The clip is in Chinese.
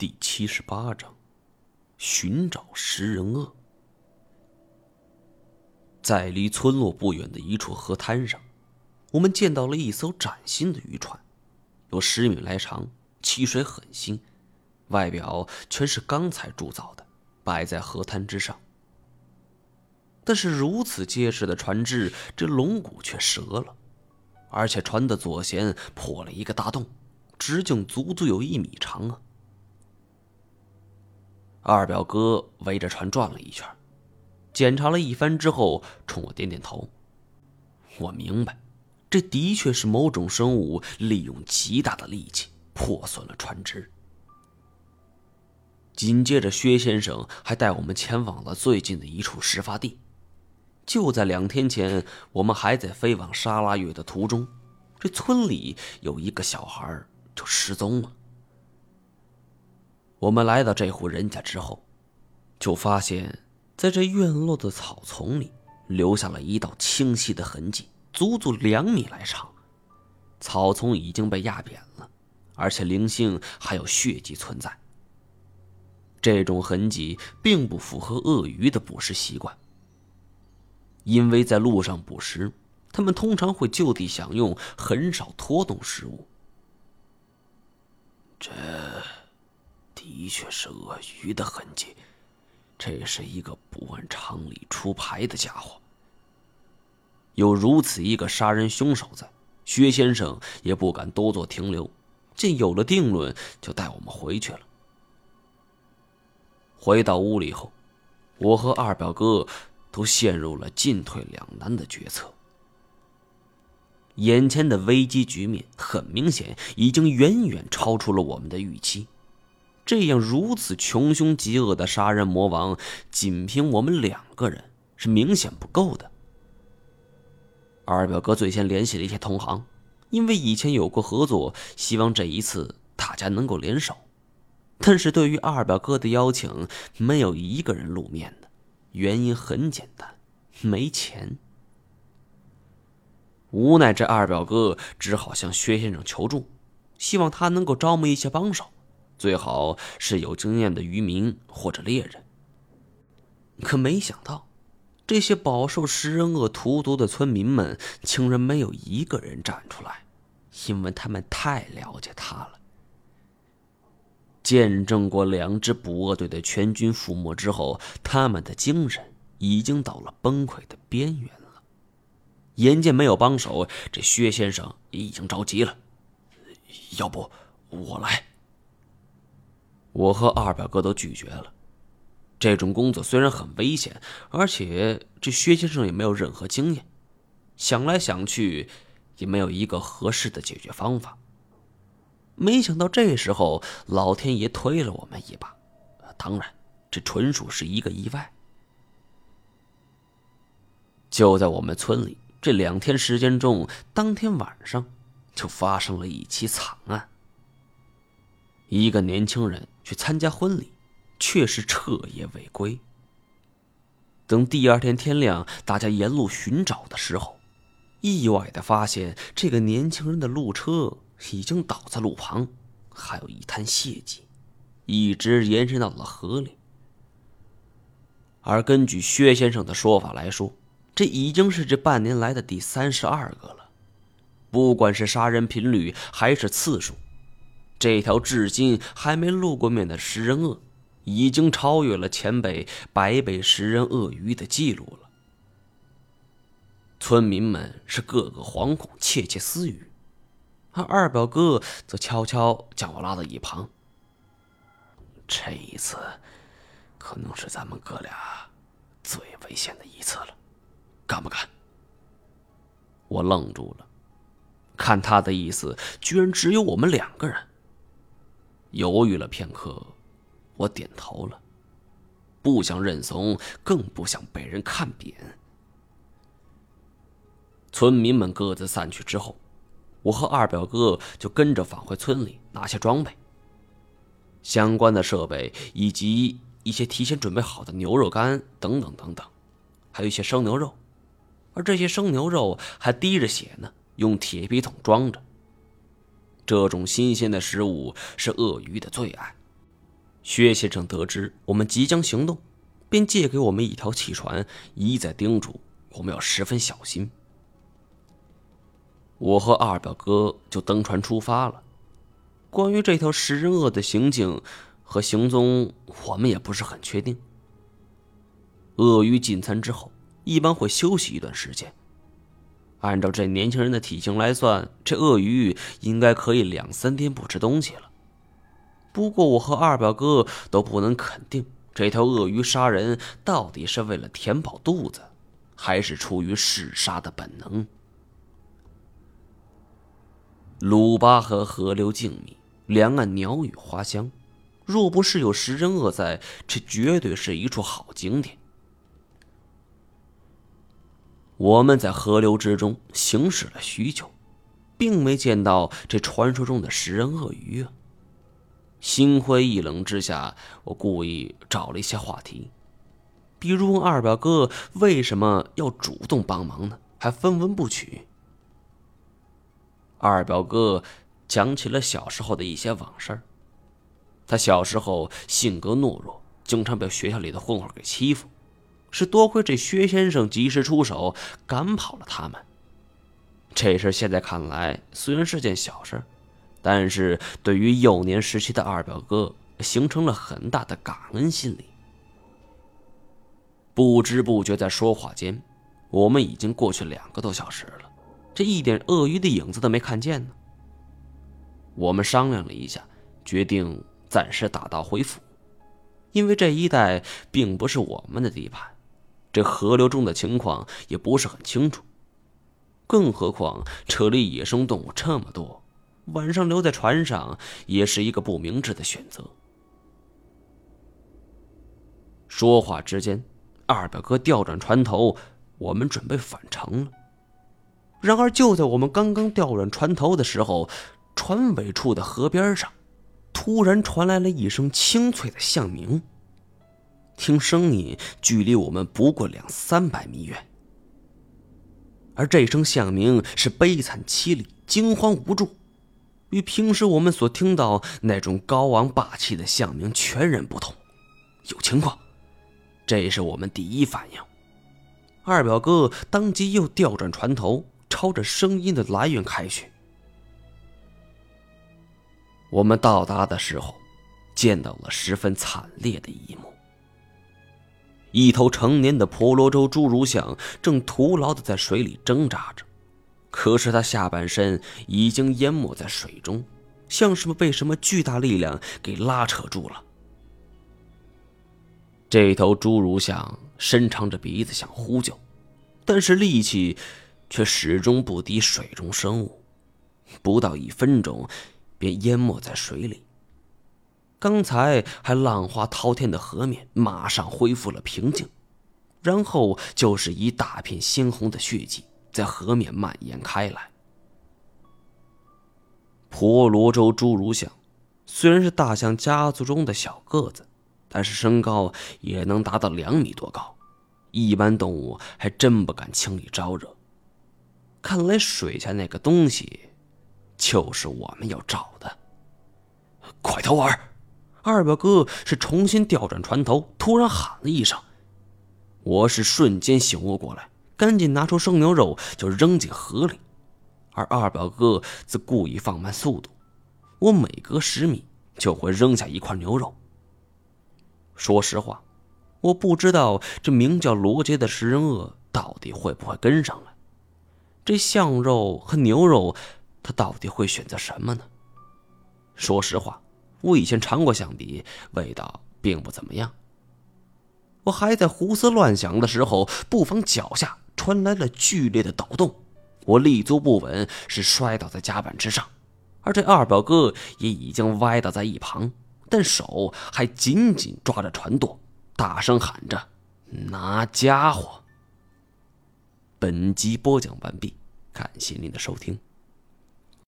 第七十八章：寻找食人鳄。在离村落不远的一处河滩上，我们见到了一艘崭新的渔船，有十米来长，漆水很新，外表全是钢材铸造的，摆在河滩之上。但是如此结实的船只，这龙骨却折了，而且船的左舷破了一个大洞，直径足足有一米长啊！二表哥围着船转了一圈，检查了一番之后，冲我点点头。我明白，这的确是某种生物利用极大的力气破损了船只。紧接着，薛先生还带我们前往了最近的一处事发地。就在两天前，我们还在飞往沙拉月的途中，这村里有一个小孩就失踪了。我们来到这户人家之后，就发现，在这院落的草丛里留下了一道清晰的痕迹，足足两米来长。草丛已经被压扁了，而且零星还有血迹存在。这种痕迹并不符合鳄鱼的捕食习惯，因为在路上捕食，它们通常会就地享用，很少拖动食物。这。的确是鳄鱼的痕迹，这是一个不按常理出牌的家伙。有如此一个杀人凶手在，薛先生也不敢多做停留，见有了定论，就带我们回去了。回到屋里后，我和二表哥都陷入了进退两难的决策。眼前的危机局面很明显，已经远远超出了我们的预期。这样如此穷凶极恶的杀人魔王，仅凭我们两个人是明显不够的。二表哥最先联系了一些同行，因为以前有过合作，希望这一次大家能够联手。但是对于二表哥的邀请，没有一个人露面的，原因很简单，没钱。无奈这二表哥只好向薛先生求助，希望他能够招募一些帮手。最好是有经验的渔民或者猎人。可没想到，这些饱受食人鳄荼毒的村民们，竟然没有一个人站出来，因为他们太了解他了。见证过两支捕鳄队的全军覆没之后，他们的精神已经到了崩溃的边缘了。眼见没有帮手，这薛先生也已经着急了。要不我来？我和二表哥都拒绝了。这种工作虽然很危险，而且这薛先生也没有任何经验，想来想去，也没有一个合适的解决方法。没想到这时候老天爷推了我们一把，当然，这纯属是一个意外。就在我们村里这两天时间中，当天晚上就发生了一起惨案。一个年轻人去参加婚礼，却是彻夜未归。等第二天天亮，大家沿路寻找的时候，意外的发现这个年轻人的路车已经倒在路旁，还有一滩血迹，一直延伸到了河里。而根据薛先生的说法来说，这已经是这半年来的第三十二个了，不管是杀人频率还是次数。这条至今还没露过面的食人鳄，已经超越了前辈白背食人鳄鱼的记录了。村民们是个个惶恐，窃窃私语，而二表哥则悄悄将我拉到一旁。这一次，可能是咱们哥俩最危险的一次了，敢不敢？我愣住了，看他的意思，居然只有我们两个人。犹豫了片刻，我点头了，不想认怂，更不想被人看扁。村民们各自散去之后，我和二表哥就跟着返回村里拿下装备、相关的设备，以及一些提前准备好的牛肉干等等等等，还有一些生牛肉，而这些生牛肉还滴着血呢，用铁皮桶装着。这种新鲜的食物是鳄鱼的最爱，薛先生得知我们即将行动，便借给我们一条汽船，一再叮嘱我们要十分小心。我和二表哥就登船出发了。关于这条食人鳄的行径和行踪，我们也不是很确定。鳄鱼进餐之后，一般会休息一段时间。按照这年轻人的体型来算，这鳄鱼应该可以两三天不吃东西了。不过，我和二表哥都不能肯定，这条鳄鱼杀人到底是为了填饱肚子，还是出于嗜杀的本能。鲁巴河河流静谧。两岸鸟语花香，若不是有食人鳄在，这绝对是一处好景点。我们在河流之中行驶了许久，并没见到这传说中的食人鳄鱼啊。心灰意冷之下，我故意找了一些话题，比如问二表哥为什么要主动帮忙呢？还分文不取。二表哥。讲起了小时候的一些往事。他小时候性格懦弱，经常被学校里的混混给欺负，是多亏这薛先生及时出手，赶跑了他们。这事现在看来虽然是件小事，但是对于幼年时期的二表哥，形成了很大的感恩心理。不知不觉在说话间，我们已经过去两个多小时了，这一点鳄鱼的影子都没看见呢。我们商量了一下，决定暂时打道回府，因为这一带并不是我们的地盘，这河流中的情况也不是很清楚。更何况这里野生动物这么多，晚上留在船上也是一个不明智的选择。说话之间，二表哥调转船头，我们准备返程了。然而就在我们刚刚调转船头的时候，船尾处的河边上，突然传来了一声清脆的响鸣。听声音，距离我们不过两三百米远。而这声象鸣是悲惨凄厉、惊慌无助，与平时我们所听到那种高昂霸气的象鸣全然不同。有情况，这是我们第一反应。二表哥当即又调转船头，朝着声音的来源开去。我们到达的时候，见到了十分惨烈的一幕：一头成年的婆罗洲侏儒象正徒劳的在水里挣扎着，可是它下半身已经淹没在水中，像是被什么巨大力量给拉扯住了。这头侏儒象伸长着鼻子想呼救，但是力气却始终不敌水中生物，不到一分钟。便淹没在水里。刚才还浪花滔天的河面马上恢复了平静，然后就是一大片鲜红的血迹在河面蔓延开来。婆罗洲侏儒象虽然是大象家族中的小个子，但是身高也能达到两米多高，一般动物还真不敢轻易招惹。看来水下那个东西。就是我们要找的。快投饵！二表哥是重新调转船头，突然喊了一声。我是瞬间醒悟过来，赶紧拿出生牛肉就扔进河里，而二表哥则故意放慢速度。我每隔十米就会扔下一块牛肉。说实话，我不知道这名叫罗杰的食人鳄到底会不会跟上来。这象肉和牛肉。他到底会选择什么呢？说实话，我以前尝过象鼻，味道并不怎么样。我还在胡思乱想的时候，不妨脚下传来了剧烈的抖动，我立足不稳，是摔倒在甲板之上，而这二表哥也已经歪倒在一旁，但手还紧紧抓着船舵，大声喊着：“拿家伙！”本集播讲完毕，感谢您的收听。